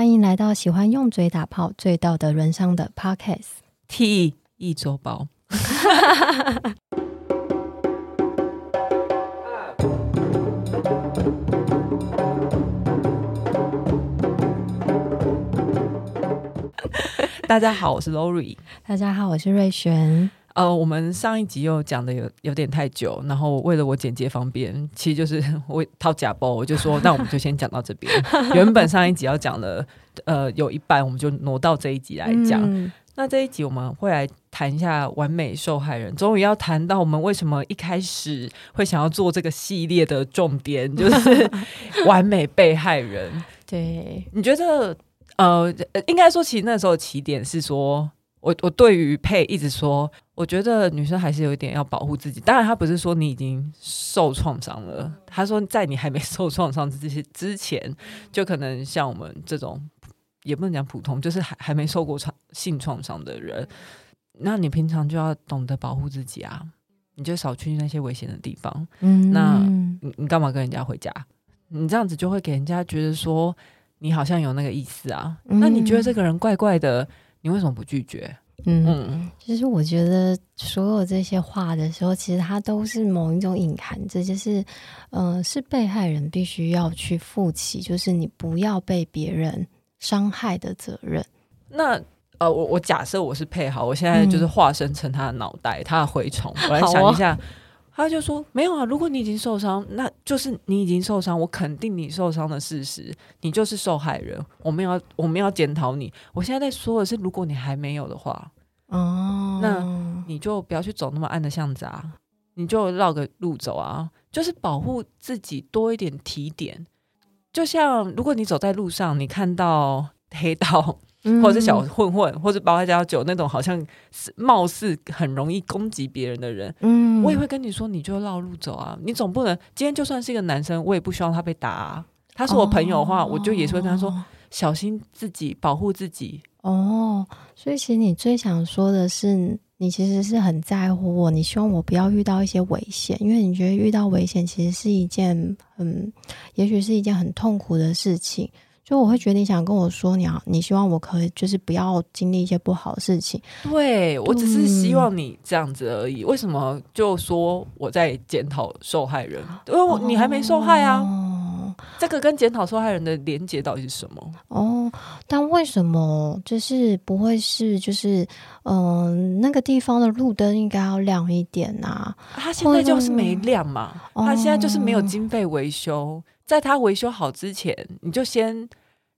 欢迎来到喜欢用嘴打炮、最道德沦丧的 Podcast T 一周包。大家好，我是 Lori。大家好，我是瑞璇。呃，我们上一集又讲的有有点太久，然后为了我剪接方便，其实就是 我掏假包，我就说，那我们就先讲到这边。原本上一集要讲的，呃，有一半我们就挪到这一集来讲。嗯、那这一集我们会来谈一下完美受害人，终于要谈到我们为什么一开始会想要做这个系列的重点，就是 完美被害人。对，你觉得，呃，应该说，其实那时候起点是说。我我对于佩一直说，我觉得女生还是有一点要保护自己。当然，他不是说你已经受创伤了，他说在你还没 受创伤这些之前，就可能像我们这种，也不能讲普通，就是还还没受过创性创伤的人，那你平常就要懂得保护自己啊，你就少去那些危险的地方。嗯，那你你干嘛跟人家回家？你这样子就会给人家觉得说你好像有那个意思啊。那你觉得这个人怪怪的？你为什么不拒绝？嗯，嗯，其实我觉得所有这些话的时候，其实它都是某一种隐含着，就是，呃，是被害人必须要去负起，就是你不要被别人伤害的责任。那呃，我我假设我是配好，我现在就是化身成他的脑袋，嗯、他的蛔虫，我来想一下。他就说：“没有啊，如果你已经受伤，那就是你已经受伤。我肯定你受伤的事实，你就是受害人。我们要我们要检讨你。我现在在说的是，如果你还没有的话，哦，那你就不要去走那么暗的巷子啊，你就绕个路走啊，就是保护自己多一点提点。就像如果你走在路上，你看到黑道。”或者是小混混，嗯、或者包括加九那种，好像是貌似很容易攻击别人的人，嗯，我也会跟你说，你就绕路走啊。你总不能今天就算是一个男生，我也不希望他被打啊。他是我朋友的话，哦、我就也是会跟他说，小心自己，保护自己。哦，所以其实你最想说的是，你其实是很在乎我，你希望我不要遇到一些危险，因为你觉得遇到危险其实是一件很，也许是一件很痛苦的事情。就我会觉得你想跟我说，你要你希望我可以就是不要经历一些不好的事情。对，我只是希望你这样子而已。为什么就说我在检讨受害人？因为我你还没受害啊。哦，这个跟检讨受害人的连接到底是什么？哦，但为什么就是不会是就是嗯、呃、那个地方的路灯应该要亮一点啊？他现在就是没亮嘛，他现在就是没有经费维修。在他维修好之前，你就先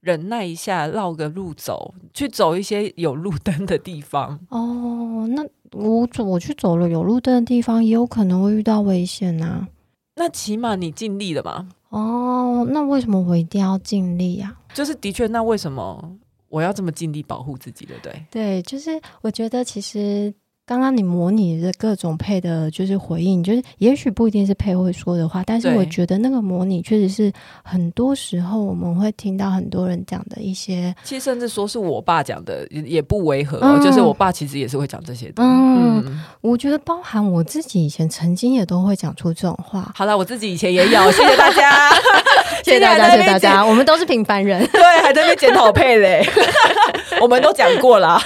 忍耐一下，绕个路走，去走一些有路灯的地方。哦，那我走，我去走了有路灯的地方，也有可能会遇到危险呐、啊。那起码你尽力了嘛？哦，那为什么我一定要尽力呀、啊？就是的确，那为什么我要这么尽力保护自己，对不对？对，就是我觉得其实。刚刚你模拟的各种配的，就是回应，就是也许不一定是配会说的话，但是我觉得那个模拟确实是很多时候我们会听到很多人讲的一些，其实甚至说是我爸讲的也不违和，嗯、就是我爸其实也是会讲这些的。嗯，嗯。我觉得包含我自己以前曾经也都会讲出这种话。好了，我自己以前也有，谢谢大家，谢谢大家，谢谢大家，我们都是平凡人，对，还在那边检讨配嘞，我们都讲过了。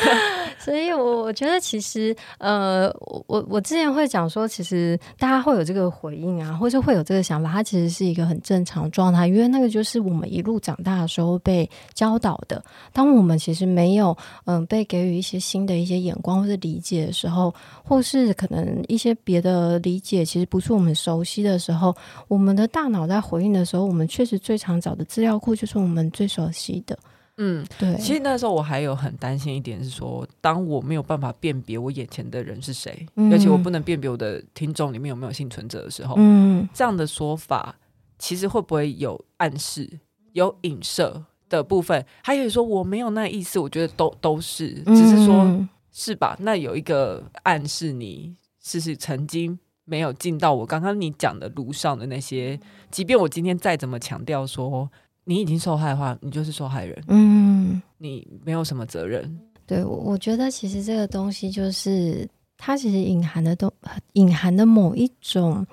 所以，我我觉得其实，呃，我我之前会讲说，其实大家会有这个回应啊，或者会有这个想法，它其实是一个很正常状态，因为那个就是我们一路长大的时候被教导的。当我们其实没有嗯、被给予一些新的一些眼光或者理解的时候，或是可能一些别的理解其实不是我们熟悉的时候，我们的大脑在回应的时候，我们确实最常找的资料库就是我们最熟悉的。嗯，对。其实那时候我还有很担心一点是说，当我没有办法辨别我眼前的人是谁，嗯、而且我不能辨别我的听众里面有没有幸存者的时候，嗯，这样的说法其实会不会有暗示、有影射的部分？还有说我没有那意思，我觉得都都是，只是说、嗯、是吧？那有一个暗示，你是是曾经没有进到我刚刚你讲的路上的那些，即便我今天再怎么强调说。你已经受害的话，你就是受害人。嗯，你没有什么责任。对，我我觉得其实这个东西就是它其实隐含的都隐含的某一种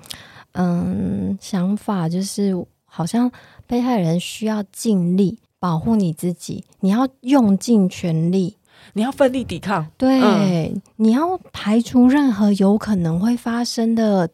嗯想法，就是好像被害人需要尽力保护你自己，你要用尽全力，你要奋力抵抗。对，嗯、你要排除任何有可能会发生的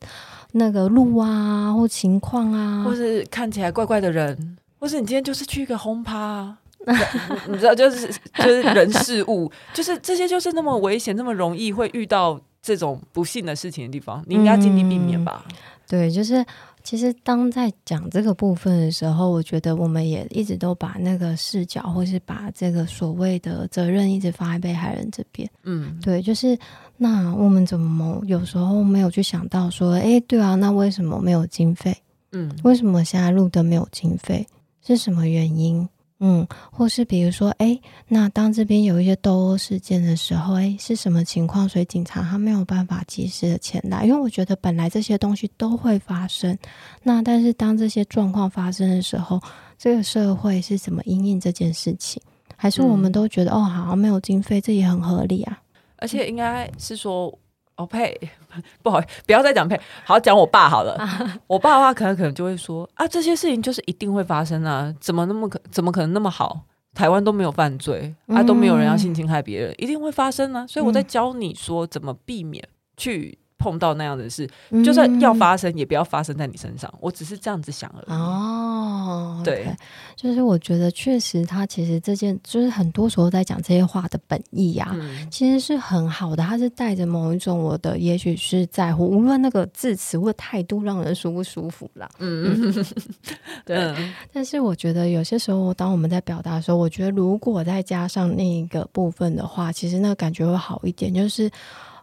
那个路啊，或情况啊，或是看起来怪怪的人，或是你今天就是去一个轰趴，你知道，就是就是人事物，就是这些就是那么危险，那么容易会遇到这种不幸的事情的地方，你应该尽力避免吧。嗯对，就是其实当在讲这个部分的时候，我觉得我们也一直都把那个视角，或是把这个所谓的责任，一直放在被害人这边。嗯，对，就是那我们怎么有时候没有去想到说，哎，对啊，那为什么没有经费？嗯，为什么现在路灯没有经费？是什么原因？嗯，或是比如说，哎，那当这边有一些斗殴事件的时候，哎，是什么情况？所以警察他没有办法及时的前来，因为我觉得本来这些东西都会发生。那但是当这些状况发生的时候，这个社会是怎么因应这件事情？还是我们都觉得、嗯、哦，好像没有经费，这也很合理啊？而且应该是说。哦，呸 不好，不要再讲呸，好讲我爸好了。我爸的话，可能可能就会说啊，这些事情就是一定会发生啊，怎么那么可，怎么可能那么好？台湾都没有犯罪啊，都没有人要性侵害别人，嗯、一定会发生啊。所以我在教你说怎么避免去。碰到那样的事，就算要发生，也不要发生在你身上。嗯、我只是这样子想而已。哦，对，okay. 就是我觉得确实，他其实这件就是很多时候在讲这些话的本意呀、啊，嗯、其实是很好的。他是带着某一种我的，也许是在乎，无论那个字词或态度让人舒不舒服啦。嗯，对。嗯、但是我觉得有些时候，当我们在表达的时候，我觉得如果再加上那一个部分的话，其实那个感觉会好一点，就是。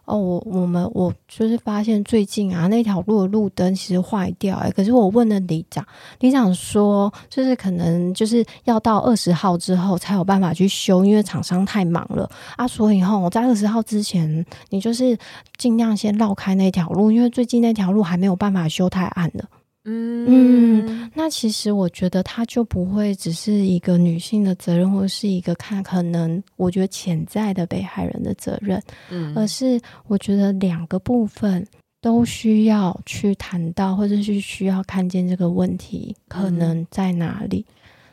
哦，我我们我就是发现最近啊，那条路的路灯其实坏掉哎、欸，可是我问了里长，里长说就是可能就是要到二十号之后才有办法去修，因为厂商太忙了啊，所以哈我在二十号之前，你就是尽量先绕开那条路，因为最近那条路还没有办法修，太暗了。嗯，嗯，那其实我觉得他就不会只是一个女性的责任，或者是一个看可能我觉得潜在的被害人的责任，嗯，而是我觉得两个部分都需要去谈到，或者是需要看见这个问题可能在哪里，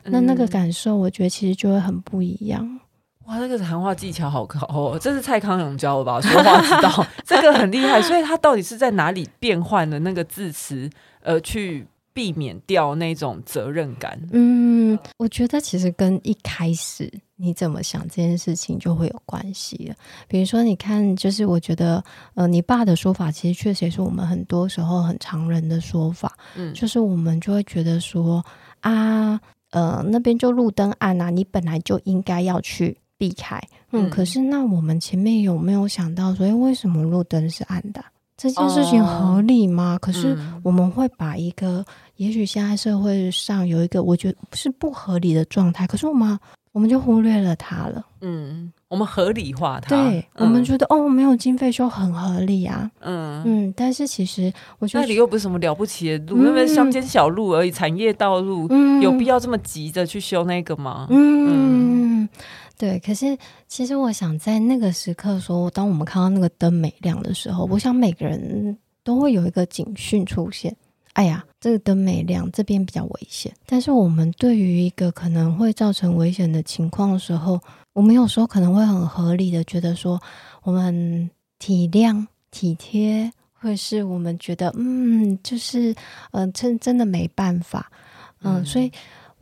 嗯、那那个感受，我觉得其实就会很不一样。哇，这个谈话技巧好高哦，这是蔡康永教的吧？说话之道，这个很厉害。所以他到底是在哪里变换了那个字词？而去避免掉那种责任感。嗯，我觉得其实跟一开始你怎么想这件事情就会有关系了。比如说，你看，就是我觉得，呃，你爸的说法其实确实也是我们很多时候很常人的说法。嗯，就是我们就会觉得说啊，呃，那边就路灯暗啊，你本来就应该要去避开。嗯，嗯，可是那我们前面有没有想到说，诶，为什么路灯是暗的？这件事情合理吗？哦、可是我们会把一个，嗯、也许现在社会上有一个我觉得是不合理的状态，可是我们我们就忽略了它了。嗯，我们合理化它。对，嗯、我们觉得哦，没有经费就很合理啊。嗯嗯，但是其实我觉得那里又不是什么了不起的路，那边乡间小路而已，产业道路，嗯、有必要这么急着去修那个吗？嗯。嗯对，可是其实我想在那个时刻说，当我们看到那个灯没亮的时候，我想每个人都会有一个警讯出现。哎呀，这个灯没亮，这边比较危险。但是我们对于一个可能会造成危险的情况的时候，我们有时候可能会很合理的觉得说，我们体谅、体贴，或是我们觉得，嗯，就是，嗯、呃，真真的没办法，嗯，嗯，所以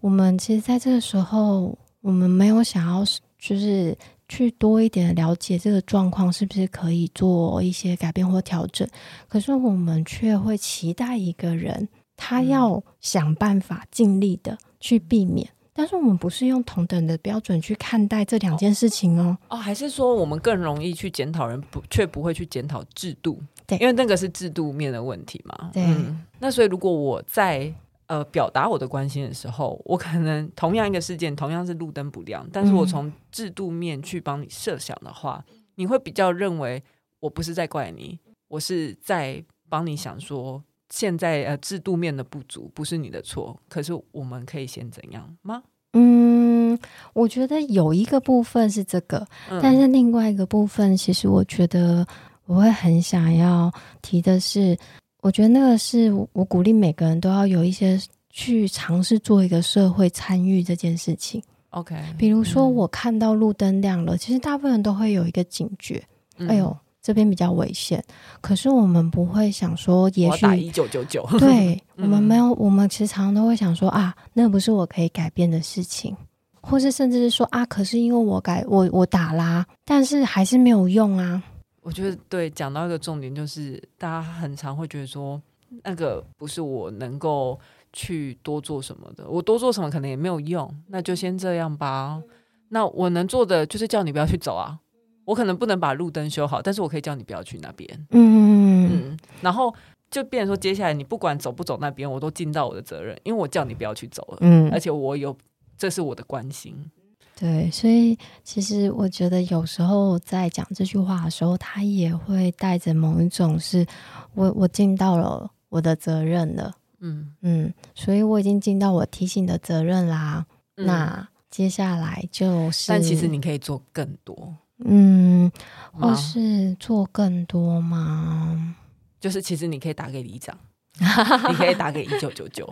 我们其实在这个时候。我们没有想要，就是去多一点了解这个状况是不是可以做一些改变或调整。可是我们却会期待一个人，他要想办法尽力的去避免。但是我们不是用同等的标准去看待这两件事情哦。哦，还是说我们更容易去检讨人，不却不会去检讨制度？对，因为那个是制度面的问题嘛。对，嗯，那所以如果我在。呃，表达我的关心的时候，我可能同样一个事件，同样是路灯不亮，但是我从制度面去帮你设想的话，嗯、你会比较认为我不是在怪你，我是在帮你想说，现在呃制度面的不足不是你的错，可是我们可以先怎样吗？嗯，我觉得有一个部分是这个，嗯、但是另外一个部分，其实我觉得我会很想要提的是。我觉得那个是我鼓励每个人都要有一些去尝试做一个社会参与这件事情 OK，比如说我看到路灯亮了，嗯、其实大部分人都会有一个警觉，嗯、哎呦，这边比较危险。可是我们不会想说，也许打一九九九，对，我们没有，我们其实常常都会想说啊，那不是我可以改变的事情，或是甚至是说啊，可是因为我改我我打啦，但是还是没有用啊。我觉得对，讲到一个重点就是，大家很常会觉得说，那个不是我能够。去多做什么的，我多做什么可能也没有用，那就先这样吧。那我能做的就是叫你不要去走啊，我可能不能把路灯修好，但是我可以叫你不要去那边。嗯嗯，然后就变成说，接下来你不管走不走那边，我都尽到我的责任，因为我叫你不要去走了。嗯，而且我有，这是我的关心。对，所以其实我觉得有时候在讲这句话的时候，他也会带着某一种是我我尽到了我的责任了。嗯嗯，所以我已经尽到我提醒的责任啦。嗯、那接下来就是，但其实你可以做更多，嗯，或是做更多吗？就是其实你可以打给里长，你可以打给一九九九。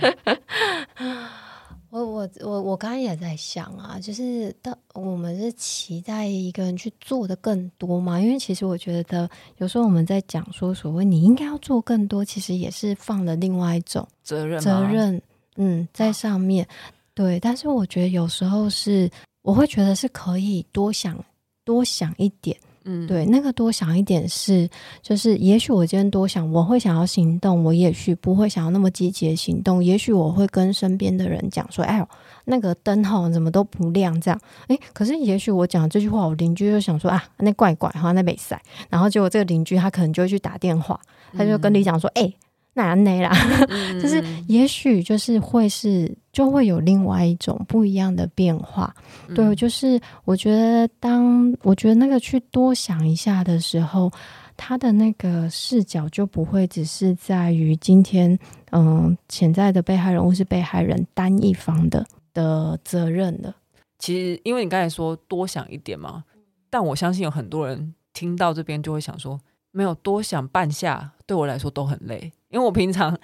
我我我我刚刚也在想啊，就是当我们是期待一个人去做的更多嘛？因为其实我觉得有时候我们在讲说所谓你应该要做更多，其实也是放了另外一种责任责任，嗯，在上面。对，但是我觉得有时候是我会觉得是可以多想多想一点。嗯，对，那个多想一点是，就是也许我今天多想，我会想要行动，我也许不会想要那么积极的行动，也许我会跟身边的人讲说，哎呦，那个灯吼怎么都不亮，这样，哎，可是也许我讲这句话，我邻居就想说啊，那怪怪哈，那没晒，然后结果这个邻居他可能就会去打电话，他就跟你讲说，哎、嗯。那内啦，就是也许就是会是就会有另外一种不一样的变化，嗯、对，就是我觉得当我觉得那个去多想一下的时候，他的那个视角就不会只是在于今天，嗯，潜在的被害人或是被害人单一方的的责任了。其实，因为你刚才说多想一点嘛，但我相信有很多人听到这边就会想说，没有多想半下，对我来说都很累。因为我平常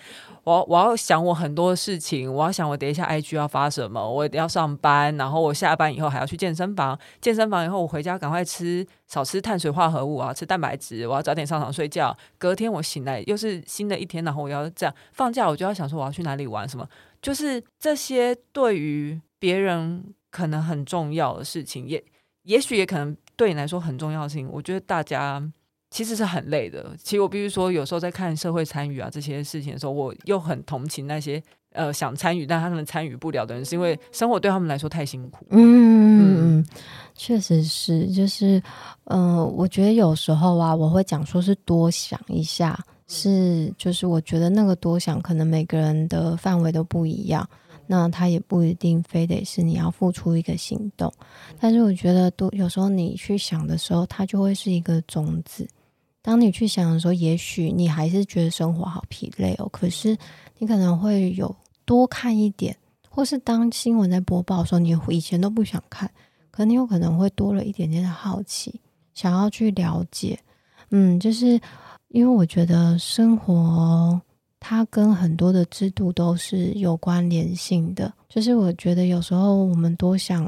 我我要想我很多事情，我要想我等一下 IG 要发什么，我要上班，然后我下班以后还要去健身房，健身房以后我回家赶快吃少吃碳水化合物啊，吃蛋白质，我要早点上床睡觉。隔天我醒来又是新的一天，然后我要这样放假，我就要想说我要去哪里玩什么，就是这些对于别人可能很重要的事情，也也许也可能对你来说很重要的事情，我觉得大家。其实是很累的。其实我必须说，有时候在看社会参与啊这些事情的时候，我又很同情那些呃想参与但他们参与不了的人，是因为生活对他们来说太辛苦。嗯，嗯，确实是，就是嗯、呃，我觉得有时候啊，我会讲说是多想一下，是就是我觉得那个多想，可能每个人的范围都不一样，那他也不一定非得是你要付出一个行动，但是我觉得多有时候你去想的时候，它就会是一个种子。当你去想的时候，也许你还是觉得生活好疲累哦。可是你可能会有多看一点，或是当新闻在播报的时候，你以前都不想看，可你有可能会多了一点点的好奇，想要去了解。嗯，就是因为我觉得生活它跟很多的制度都是有关联性的。就是我觉得有时候我们多想，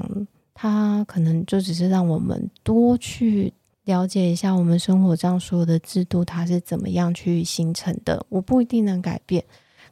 它可能就只是让我们多去。了解一下我们生活上所有的制度，它是怎么样去形成的？我不一定能改变，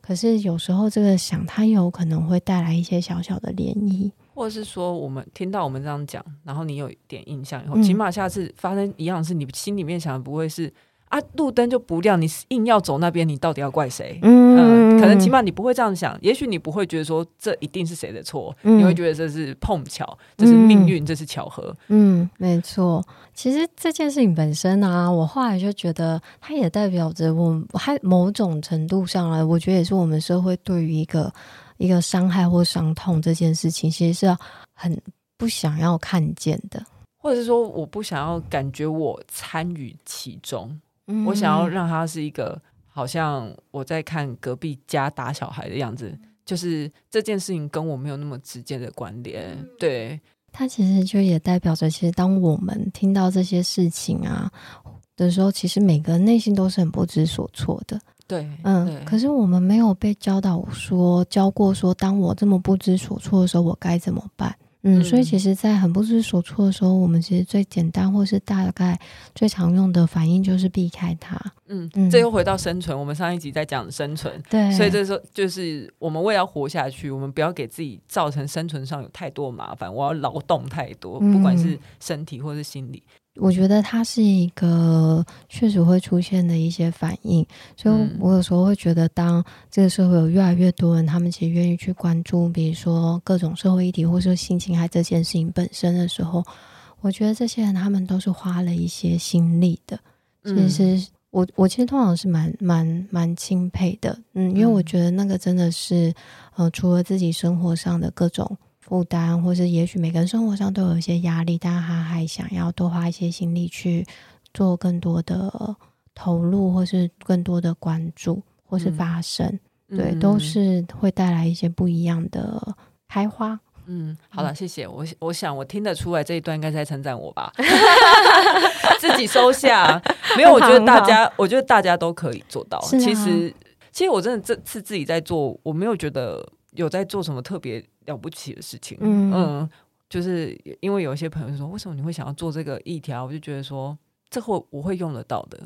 可是有时候这个想，它有可能会带来一些小小的涟漪，或者是说，我们听到我们这样讲，然后你有一点印象以后，嗯、起码下次发生一样的事，你心里面想的不会是。啊，路灯就不亮，你硬要走那边，你到底要怪谁？嗯，嗯，可能起码你不会这样想，也许你不会觉得说这一定是谁的错，嗯、你会觉得这是碰巧，这是命运，嗯、这是巧合。嗯，没错。其实这件事情本身啊，我后来就觉得它也代表着我，还某种程度上来，我觉得也是我们社会对于一个一个伤害或伤痛这件事情，其实是很不想要看见的，或者是说我不想要感觉我参与其中。我想要让它是一个，好像我在看隔壁家打小孩的样子，就是这件事情跟我没有那么直接的关联。对，它其实就也代表着，其实当我们听到这些事情啊的时候，其实每个人内心都是很不知所措的。对，嗯，可是我们没有被教导说，教过说，当我这么不知所措的时候，我该怎么办？嗯，所以其实，在很不知所措的时候，我们其实最简单或是大概最常用的反应就是避开它。嗯，这又回到生存。我们上一集在讲生存，对，所以这时候就是我们为了活下去，我们不要给自己造成生存上有太多麻烦。我要劳动太多，不管是身体或是心理。我觉得它是一个确实会出现的一些反应，所以我有时候会觉得，当这个社会有越来越多人，他们其实愿意去关注，比如说各种社会议题，或者说性侵害这件事情本身的时候，我觉得这些人他们都是花了一些心力的。其实我我其实通常是蛮蛮蛮钦佩的，嗯，因为我觉得那个真的是，呃，除了自己生活上的各种。负担，或是也许每个人生活上都有一些压力，但他还想要多花一些心力去做更多的投入，或是更多的关注，或是发声，嗯、对，都是会带来一些不一样的开花。嗯，好了，谢谢我。我想我听得出来这一段应该是在称赞我吧，自己收下。没有，我觉得大家，我觉得大家都可以做到。啊、其实，其实我真的这次自己在做，我没有觉得有在做什么特别。了不起的事情，嗯，嗯，就是因为有一些朋友说，为什么你会想要做这个议题啊？我就觉得说，这会我会用得到的。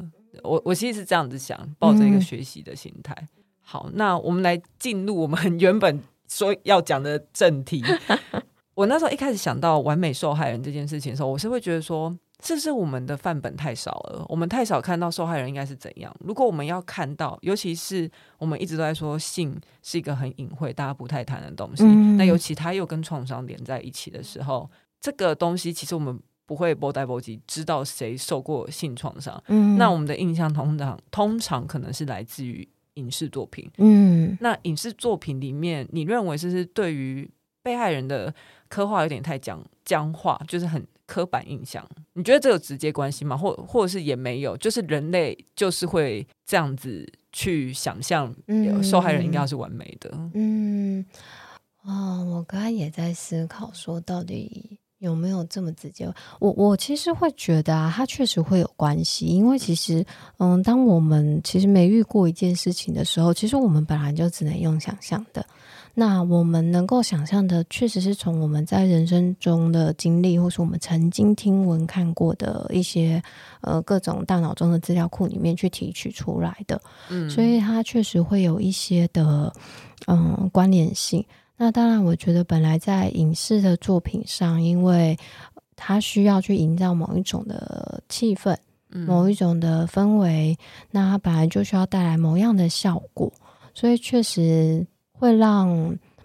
我我其实是这样子想，抱着一个学习的心态。嗯、好，那我们来进入我们原本说要讲的正题。我那时候一开始想到完美受害人这件事情的时候，我是会觉得说。是不是我们的范本太少了？我们太少看到受害人应该是怎样？如果我们要看到，尤其是我们一直都在说性是一个很隐晦、大家不太谈的东西，嗯、那尤其他又跟创伤连在一起的时候，这个东西其实我们不会波带波及知道谁受过性创伤。嗯，那我们的印象通常通常可能是来自于影视作品。嗯，那影视作品里面，你认为是是对于被害人的刻画有点太僵僵化，就是很。刻板印象，你觉得这有直接关系吗？或或者是也没有，就是人类就是会这样子去想象，受害人应该要是完美的。嗯，啊、哦，我刚才也在思考，说到底有没有这么直接？我我其实会觉得啊，它确实会有关系，因为其实，嗯，当我们其实没遇过一件事情的时候，其实我们本来就只能用想象的。那我们能够想象的，确实是从我们在人生中的经历，或是我们曾经听闻看过的一些呃各种大脑中的资料库里面去提取出来的。嗯，所以它确实会有一些的嗯、呃、关联性。那当然，我觉得本来在影视的作品上，因为它需要去营造某一种的气氛，某一种的氛围，那它本来就需要带来某样的效果，所以确实。会让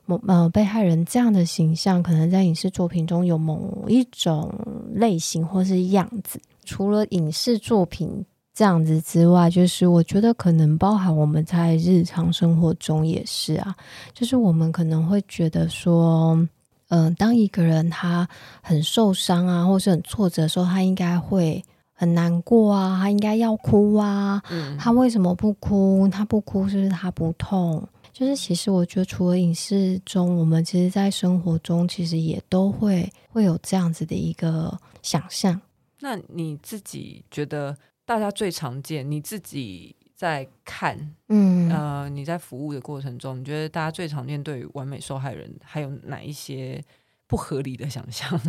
某呃被害人这样的形象，可能在影视作品中有某一种类型或是样子。除了影视作品这样子之外，就是我觉得可能包含我们在日常生活中也是啊。就是我们可能会觉得说，嗯、呃，当一个人他很受伤啊，或是很挫折的时候，他应该会很难过啊，他应该要哭啊。嗯，他为什么不哭？他不哭是不是他不痛？就是其实我觉得，除了影视中，我们其实，在生活中其实也都会会有这样子的一个想象。那你自己觉得，大家最常见，你自己在看，嗯呃，你在服务的过程中，你觉得大家最常见对于完美受害人还有哪一些不合理的想象？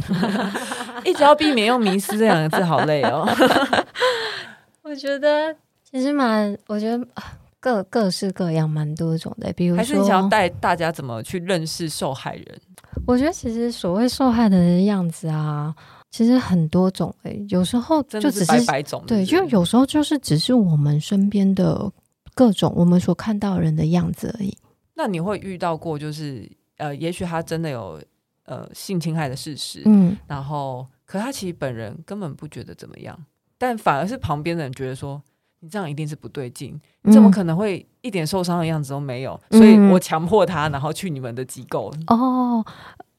一直要避免用“迷失”这两个字，好累哦。我觉得其实蛮，我觉得。各各式各样，蛮多种的。比如说，还是你想要带大家怎么去认识受害人？我觉得其实所谓受害人的样子啊，其实很多种。哎，有时候就只是百百种，对，就有时候就是只是我们身边的各种我们所看到人的样子而已。那你会遇到过，就是呃，也许他真的有呃性侵害的事实，嗯，然后可他其实本人根本不觉得怎么样，但反而是旁边的人觉得说。你这样一定是不对劲，你怎么可能会一点受伤的样子都没有？嗯、所以我强迫他，然后去你们的机构。哦，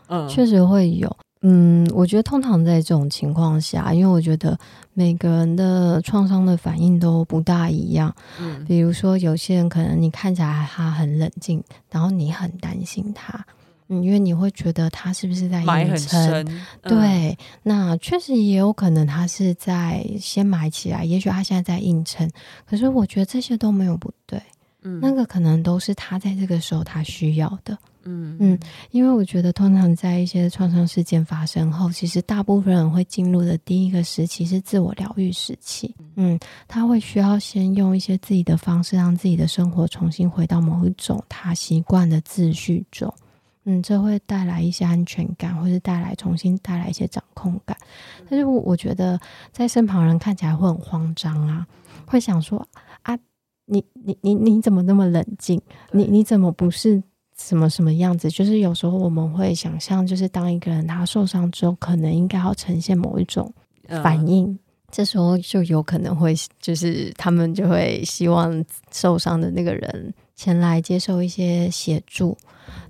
嗯，确实会有。嗯，我觉得通常在这种情况下，因为我觉得每个人的创伤的反应都不大一样。嗯，比如说有些人可能你看起来他很冷静，然后你很担心他。嗯，因为你会觉得他是不是在埋很深？嗯、对，那确实也有可能他是在先埋起来，也许他现在在硬撑。可是我觉得这些都没有不对，嗯，那个可能都是他在这个时候他需要的，嗯嗯，因为我觉得通常在一些创伤事件发生后，其实大部分人会进入的第一个时期是自我疗愈时期。嗯，他会需要先用一些自己的方式，让自己的生活重新回到某一种他习惯的秩序中。嗯，这会带来一些安全感，或是带来重新带来一些掌控感。但是我我觉得在身旁人看起来会很慌张啊，会想说啊，你你你你怎么那么冷静？你你怎么不是？什么什么样子？就是有时候我们会想象，就是当一个人他受伤之后，可能应该要呈现某一种反应，嗯、这时候就有可能会，就是他们就会希望受伤的那个人前来接受一些协助。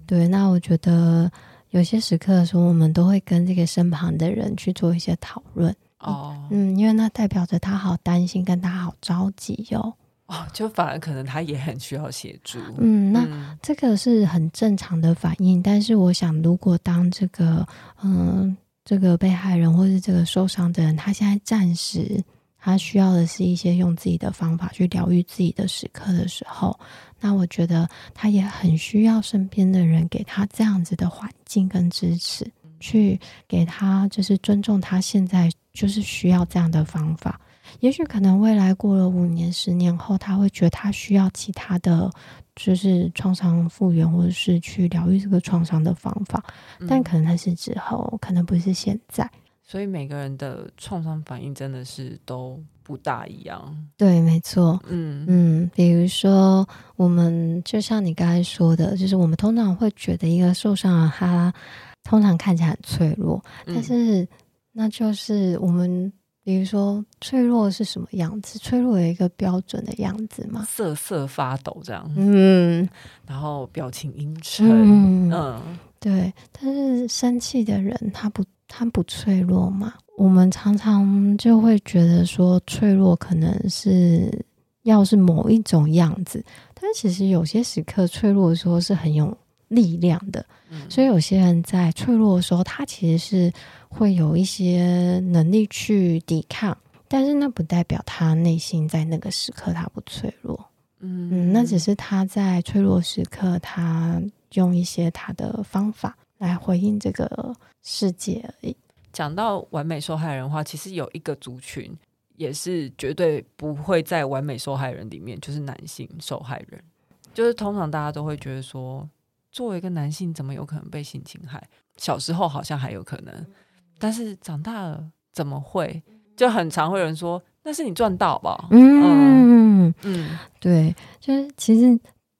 对，那我觉得有些时刻的时候，我们都会跟这个身旁的人去做一些讨论。哦，嗯，因为那代表着他好担心，跟他好着急哟、哦。哦，就反而可能他也很需要协助。嗯，那这个是很正常的反应。但是我想，如果当这个嗯这个被害人或是这个受伤的人，他现在暂时他需要的是一些用自己的方法去疗愈自己的时刻的时候，那我觉得他也很需要身边的人给他这样子的环境跟支持，去给他就是尊重他现在就是需要这样的方法。也许可能未来过了五年、十年后，他会觉得他需要其他的就是创伤复原，或者是去疗愈这个创伤的方法，但可能那是之后，可能不是现在。所以每个人的创伤反应真的是都不大一样。对，没错。嗯嗯，比如说我们就像你刚才说的，就是我们通常会觉得一个受伤的他通常看起来很脆弱，但是那就是我们。比如说，脆弱是什么样子？脆弱有一个标准的样子吗？瑟瑟发抖这样。嗯，然后表情阴沉。嗯，嗯对。但是生气的人，他不，他不脆弱嘛？我们常常就会觉得说，脆弱可能是要是某一种样子，但其实有些时刻，脆弱的时候是很有力量的。嗯，所以有些人在脆弱的时候，他其实是。会有一些能力去抵抗，但是那不代表他内心在那个时刻他不脆弱。嗯嗯，那只是他在脆弱时刻，他用一些他的方法来回应这个世界而已。讲到完美受害人的话，其实有一个族群也是绝对不会在完美受害人里面，就是男性受害人。就是通常大家都会觉得说，作为一个男性，怎么有可能被性侵害？小时候好像还有可能。但是长大了怎么会？就很常会有人说，那是你赚到吧？嗯嗯嗯，对，就是其实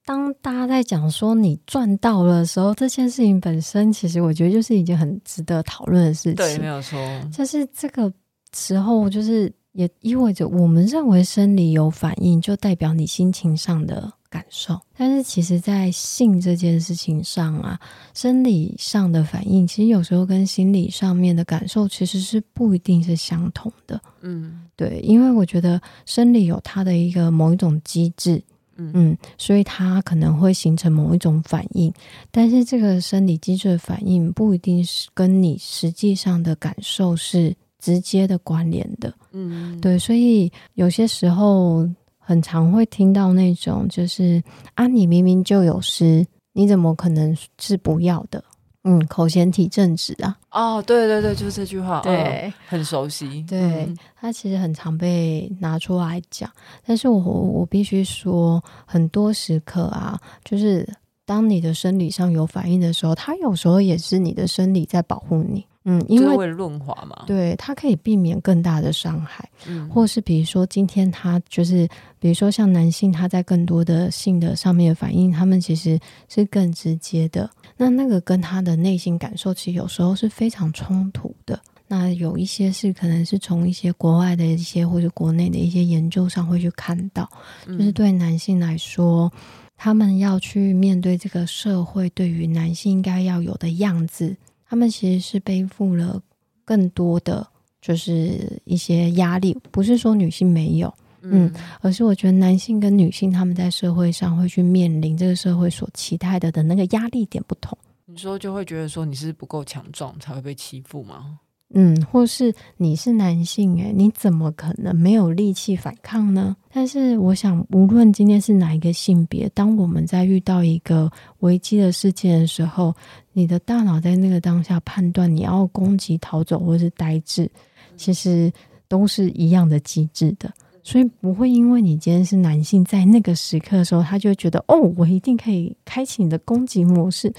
当大家在讲说你赚到了的时候，这件事情本身其实我觉得就是一件很值得讨论的事情。对，没有错。就是这个时候，就是也意味着我们认为生理有反应，就代表你心情上的。感受，但是其实，在性这件事情上啊，生理上的反应，其实有时候跟心理上面的感受，其实是不一定是相同的。嗯，对，因为我觉得生理有它的一个某一种机制，嗯嗯，所以它可能会形成某一种反应，但是这个生理机制的反应不一定是跟你实际上的感受是直接的关联的。嗯，对，所以有些时候。很常会听到那种，就是啊，你明明就有湿，你怎么可能是不要的？嗯，口嫌体正直啊。哦，对对对，就是这句话，对，哦、很熟悉。对，它其实很常被拿出来讲，但是我我必须说，很多时刻啊，就是当你的生理上有反应的时候，它有时候也是你的生理在保护你。嗯，因为会润滑嘛，对，它可以避免更大的伤害，嗯，或是比如说今天他就是，比如说像男性他在更多的性的上面的反应，他们其实是更直接的，那那个跟他的内心感受其实有时候是非常冲突的。那有一些是可能是从一些国外的一些或者国内的一些研究上会去看到，就是对男性来说，他们要去面对这个社会对于男性应该要有的样子。他们其实是背负了更多的，就是一些压力。不是说女性没有，嗯，嗯，而是我觉得男性跟女性他们在社会上会去面临这个社会所期待的的那个压力点不同。你说就会觉得说你是不够强壮才会被欺负吗？嗯，或是你是男性，诶，你怎么可能没有力气反抗呢？但是我想，无论今天是哪一个性别，当我们在遇到一个危机的事件的时候，你的大脑在那个当下判断你要攻击、逃走或是呆滞，其实都是一样的机制的。所以不会因为你今天是男性，在那个时刻的时候，他就觉得哦，我一定可以开启你的攻击模式。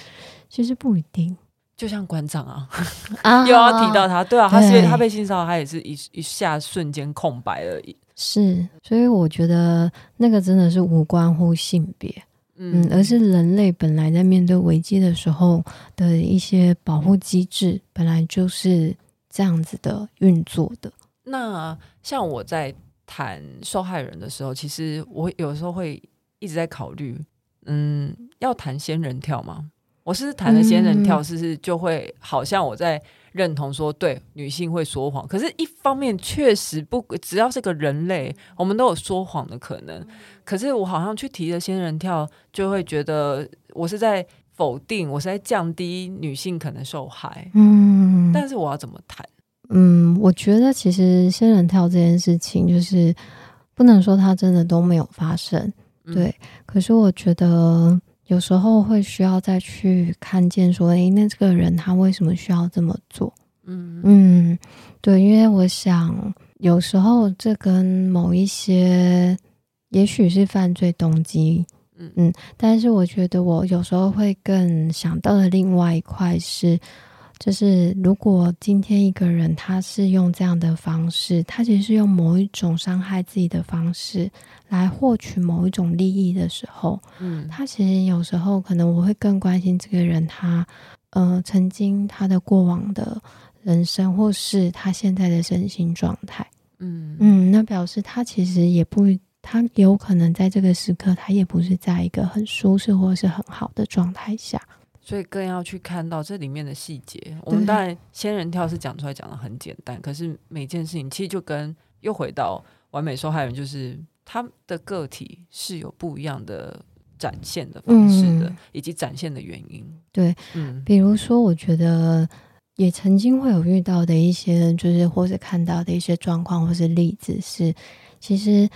其实不一定。就像馆长啊，啊又要提到他，对啊，他是他被性骚扰，他也是一一下瞬间空白而已。是，所以我觉得那个真的是无关乎性别，嗯，而是人类本来在面对危机的时候的一些保护机制，本来就是这样子的运作的。那像我在谈受害人的时候，其实我有时候会一直在考虑，嗯，要谈仙人跳吗？我是谈了仙人跳，是不是就会好像我在认同说，对女性会说谎？可是，一方面确实不，只要是个人类，我们都有说谎的可能。可是，我好像去提了仙人跳，就会觉得我是在否定，我是在降低女性可能受害。嗯，但是我要怎么谈？嗯，我觉得其实仙人跳这件事情，就是不能说它真的都没有发生。对，可是我觉得。有时候会需要再去看见说，诶，那这个人他为什么需要这么做？嗯嗯，对，因为我想有时候这跟某一些，也许是犯罪动机，嗯嗯，但是我觉得我有时候会更想到的另外一块是。就是如果今天一个人他是用这样的方式，他其实是用某一种伤害自己的方式来获取某一种利益的时候，嗯，他其实有时候可能我会更关心这个人他，呃，曾经他的过往的人生，或是他现在的身心状态，嗯。嗯，那表示他其实也不，他有可能在这个时刻，他也不是在一个很舒适或是很好的状态下。所以更要去看到这里面的细节。我们当然仙人跳是讲出来讲的很简单，可是每件事情其实就跟又回到完美受害人，就是他的个体是有不一样的展现的方式的，嗯、以及展现的原因。对，嗯，比如说，我觉得也曾经会有遇到的一些，就是或者看到的一些状况或是例子是，其实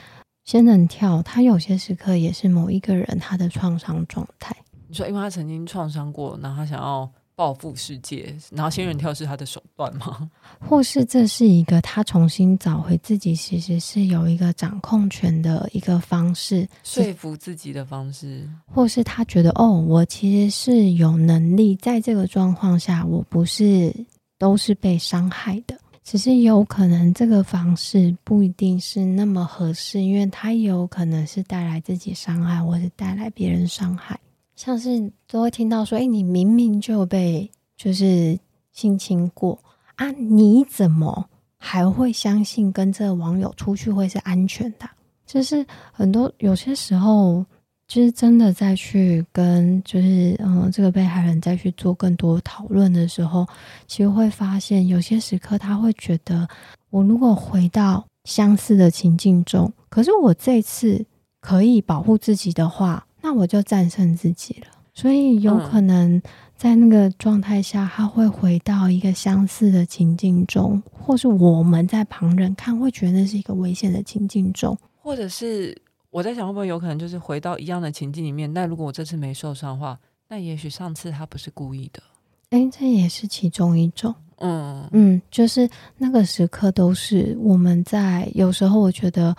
仙人跳，它有些时刻也是某一个人他的创伤状态。你说，因为他曾经创伤过，然后他想要报复世界，然后仙人跳是他的手段吗？或是这是一个他重新找回自己，其实是有一个掌控权的一个方式，说服自己的方式，或是他觉得哦，我其实是有能力在这个状况下，我不是都是被伤害的，只是有可能这个方式不一定是那么合适，因为他有可能是带来自己伤害，或是带来别人伤害。像是都会听到说，哎，你明明就被就是性侵过啊，你怎么还会相信跟这个网友出去会是安全的？就是很多有些时候，就是真的再去跟就是嗯这个被害人再去做更多讨论的时候，其实会发现有些时刻他会觉得，我如果回到相似的情境中，可是我这次可以保护自己的话。那我就战胜自己了，所以有可能在那个状态下，他会回到一个相似的情境中，或是我们在旁人看会觉得那是一个危险的情境中，或者是我在想会不会有可能就是回到一样的情境里面。但如果我这次没受伤的话，那也许上次他不是故意的。诶，这也是其中一种。嗯嗯，就是那个时刻都是我们在，有时候我觉得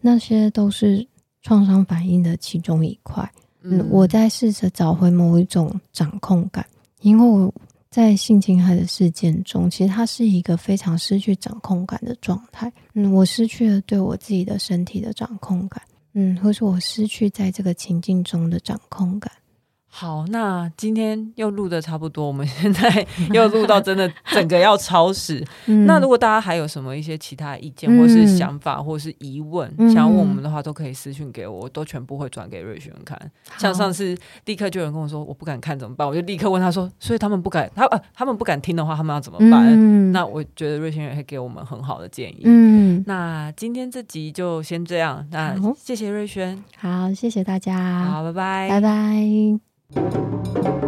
那些都是。创伤反应的其中一块，嗯，我在试着找回某一种掌控感，因为我在性侵害的事件中，其实它是一个非常失去掌控感的状态，嗯，我失去了对我自己的身体的掌控感，嗯，或是我失去在这个情境中的掌控感。好，那今天又录的差不多，我们现在 又录到真的整个要超时。嗯、那如果大家还有什么一些其他意见，或是想法，或是疑问，嗯、想要问我们的话，都可以私信给我，我都全部会转给瑞轩看。像上次立刻就有人跟我说，我不敢看怎么办？我就立刻问他说，所以他们不敢，他呃，他们不敢听的话，他们要怎么办？嗯、那我觉得瑞轩也会给我们很好的建议。嗯，那今天这集就先这样，那谢谢瑞轩，好，谢谢大家，好，拜拜，拜拜。Thank you.